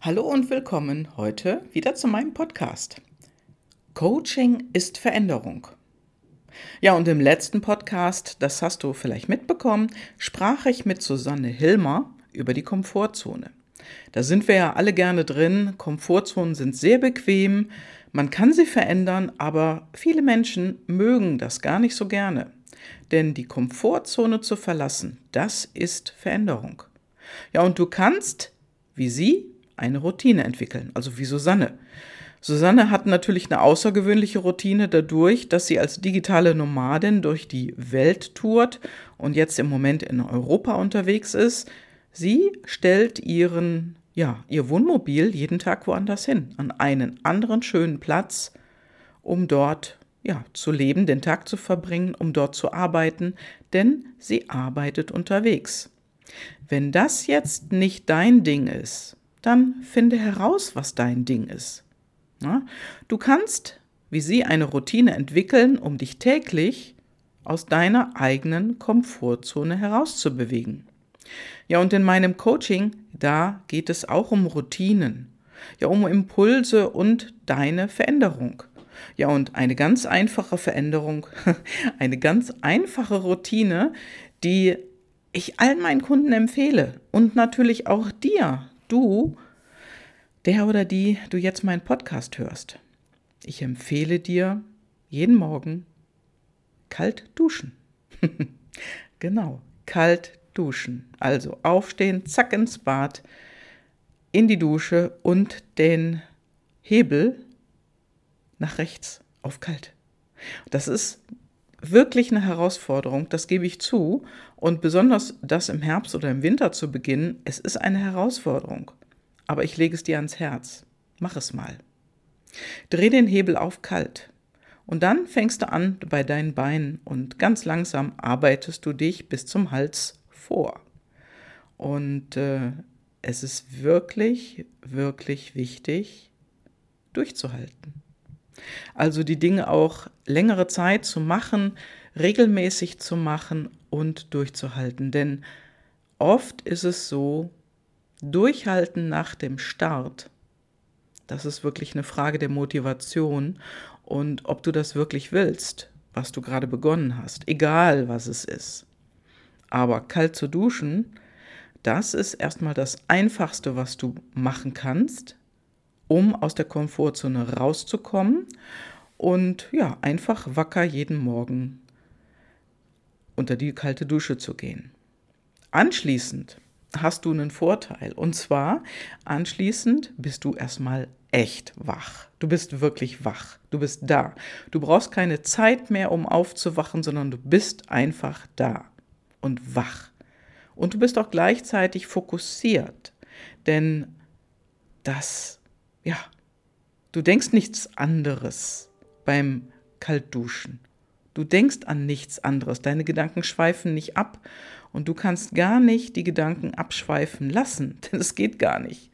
Hallo und willkommen heute wieder zu meinem Podcast. Coaching ist Veränderung. Ja, und im letzten Podcast, das hast du vielleicht mitbekommen, sprach ich mit Susanne Hilmer über die Komfortzone. Da sind wir ja alle gerne drin. Komfortzonen sind sehr bequem, man kann sie verändern, aber viele Menschen mögen das gar nicht so gerne. Denn die Komfortzone zu verlassen, das ist Veränderung. Ja, und du kannst, wie sie, eine Routine entwickeln, also wie Susanne. Susanne hat natürlich eine außergewöhnliche Routine dadurch, dass sie als digitale Nomadin durch die Welt tourt und jetzt im Moment in Europa unterwegs ist. Sie stellt ihren, ja, ihr Wohnmobil jeden Tag woanders hin, an einen anderen schönen Platz, um dort ja, zu leben, den Tag zu verbringen, um dort zu arbeiten, denn sie arbeitet unterwegs. Wenn das jetzt nicht dein Ding ist, dann finde heraus, was dein Ding ist. Ja? Du kannst, wie sie, eine Routine entwickeln, um dich täglich aus deiner eigenen Komfortzone herauszubewegen. Ja, und in meinem Coaching, da geht es auch um Routinen, ja, um Impulse und deine Veränderung. Ja, und eine ganz einfache Veränderung, eine ganz einfache Routine, die ich allen meinen Kunden empfehle und natürlich auch dir, du, der oder die du jetzt meinen Podcast hörst, ich empfehle dir jeden Morgen kalt duschen. genau, kalt duschen. Also aufstehen, zack ins Bad, in die Dusche und den Hebel nach rechts auf kalt. Das ist wirklich eine Herausforderung, das gebe ich zu. Und besonders das im Herbst oder im Winter zu beginnen, es ist eine Herausforderung. Aber ich lege es dir ans Herz. Mach es mal. Dreh den Hebel auf kalt. Und dann fängst du an bei deinen Beinen und ganz langsam arbeitest du dich bis zum Hals vor. Und äh, es ist wirklich, wirklich wichtig, durchzuhalten. Also die Dinge auch längere Zeit zu machen, regelmäßig zu machen und durchzuhalten. Denn oft ist es so, durchhalten nach dem Start, das ist wirklich eine Frage der Motivation und ob du das wirklich willst, was du gerade begonnen hast, egal was es ist. Aber kalt zu duschen, das ist erstmal das Einfachste, was du machen kannst, um aus der Komfortzone rauszukommen und ja, einfach wacker jeden Morgen unter die kalte Dusche zu gehen. Anschließend hast du einen Vorteil und zwar anschließend bist du erstmal echt wach. Du bist wirklich wach. Du bist da. Du brauchst keine Zeit mehr, um aufzuwachen, sondern du bist einfach da und wach. Und du bist auch gleichzeitig fokussiert, denn das ja, du denkst nichts anderes beim Kaltduschen. Du denkst an nichts anderes. Deine Gedanken schweifen nicht ab und du kannst gar nicht die Gedanken abschweifen lassen, denn es geht gar nicht.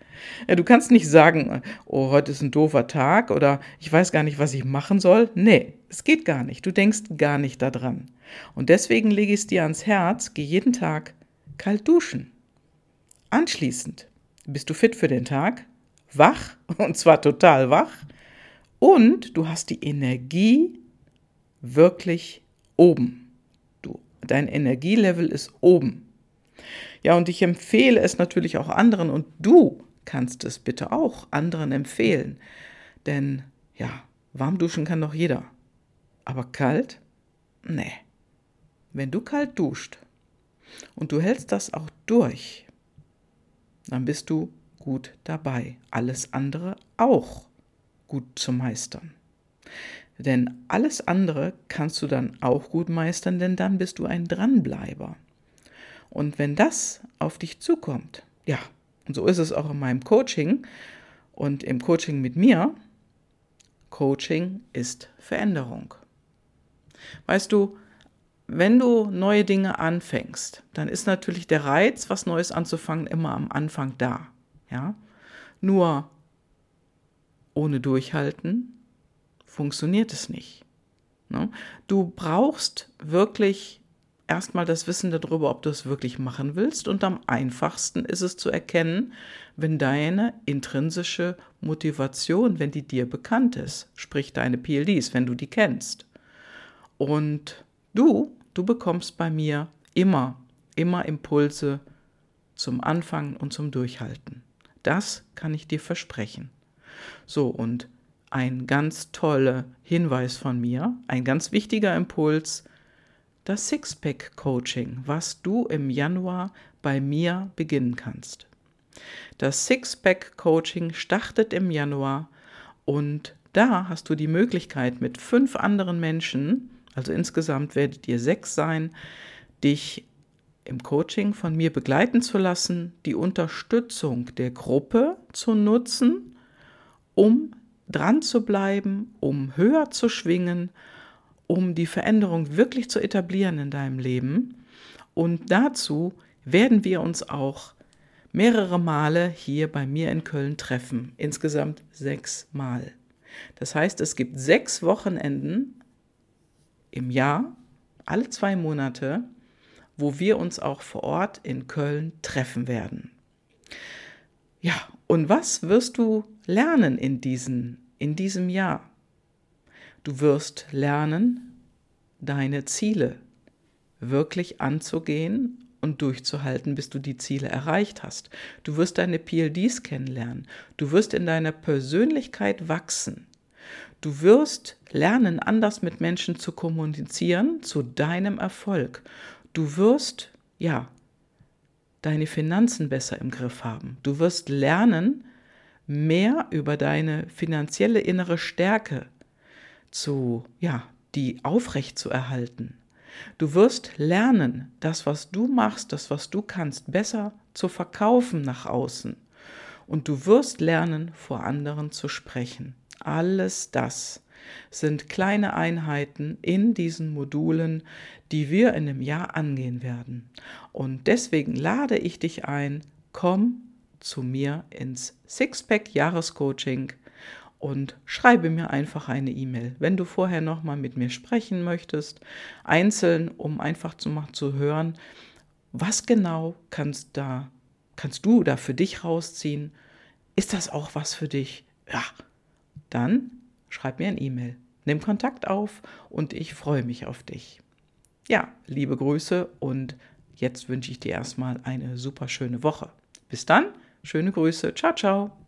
Du kannst nicht sagen, oh, heute ist ein doofer Tag oder ich weiß gar nicht, was ich machen soll. Nee, es geht gar nicht. Du denkst gar nicht daran. Und deswegen lege ich es dir ans Herz, geh jeden Tag kalt duschen. Anschließend bist du fit für den Tag, wach, und zwar total wach, und du hast die Energie wirklich oben. Du, dein Energielevel ist oben. Ja, und ich empfehle es natürlich auch anderen und du kannst es bitte auch anderen empfehlen. Denn ja, warm duschen kann doch jeder. Aber kalt? Nee. Wenn du kalt duscht und du hältst das auch durch, dann bist du gut dabei, alles andere auch gut zu meistern. Denn alles andere kannst du dann auch gut meistern, denn dann bist du ein Dranbleiber. Und wenn das auf dich zukommt, ja, und so ist es auch in meinem Coaching und im Coaching mit mir, Coaching ist Veränderung. Weißt du, wenn du neue Dinge anfängst, dann ist natürlich der Reiz, was Neues anzufangen, immer am Anfang da. Ja? Nur ohne Durchhalten funktioniert es nicht. Ne? Du brauchst wirklich erstmal das Wissen darüber, ob du es wirklich machen willst. Und am einfachsten ist es zu erkennen, wenn deine intrinsische Motivation, wenn die dir bekannt ist, sprich deine PLDs, wenn du die kennst. Und du, du bekommst bei mir immer, immer Impulse zum Anfangen und zum Durchhalten. Das kann ich dir versprechen. So, und ein ganz toller Hinweis von mir, ein ganz wichtiger Impuls, das Sixpack-Coaching, was du im Januar bei mir beginnen kannst. Das Sixpack-Coaching startet im Januar und da hast du die Möglichkeit mit fünf anderen Menschen, also insgesamt werdet ihr sechs sein, dich im Coaching von mir begleiten zu lassen, die Unterstützung der Gruppe zu nutzen, um dran zu bleiben, um höher zu schwingen, um die Veränderung wirklich zu etablieren in deinem Leben. Und dazu werden wir uns auch mehrere Male hier bei mir in Köln treffen. Insgesamt sechs Mal. Das heißt, es gibt sechs Wochenenden im Jahr, alle zwei Monate, wo wir uns auch vor Ort in Köln treffen werden. Ja, und was wirst du lernen in, diesen, in diesem Jahr? Du wirst lernen, deine Ziele wirklich anzugehen und durchzuhalten, bis du die Ziele erreicht hast. Du wirst deine PLDs kennenlernen. Du wirst in deiner Persönlichkeit wachsen. Du wirst lernen, anders mit Menschen zu kommunizieren zu deinem Erfolg. Du wirst, ja, deine Finanzen besser im Griff haben. Du wirst lernen, mehr über deine finanzielle innere Stärke zu, ja, die aufrecht zu erhalten. Du wirst lernen, das, was du machst, das, was du kannst, besser zu verkaufen nach außen. Und du wirst lernen, vor anderen zu sprechen. Alles das sind kleine Einheiten in diesen Modulen, die wir in einem Jahr angehen werden. Und deswegen lade ich dich ein, komm zu mir ins Sixpack Jahrescoaching und schreibe mir einfach eine E-Mail. Wenn du vorher nochmal mit mir sprechen möchtest, einzeln, um einfach zu, zu hören, was genau kannst, da, kannst du da für dich rausziehen? Ist das auch was für dich? Ja, dann schreib mir ein E-Mail. Nimm Kontakt auf und ich freue mich auf dich. Ja, liebe Grüße und jetzt wünsche ich dir erstmal eine super schöne Woche. Bis dann, schöne Grüße. Ciao, ciao.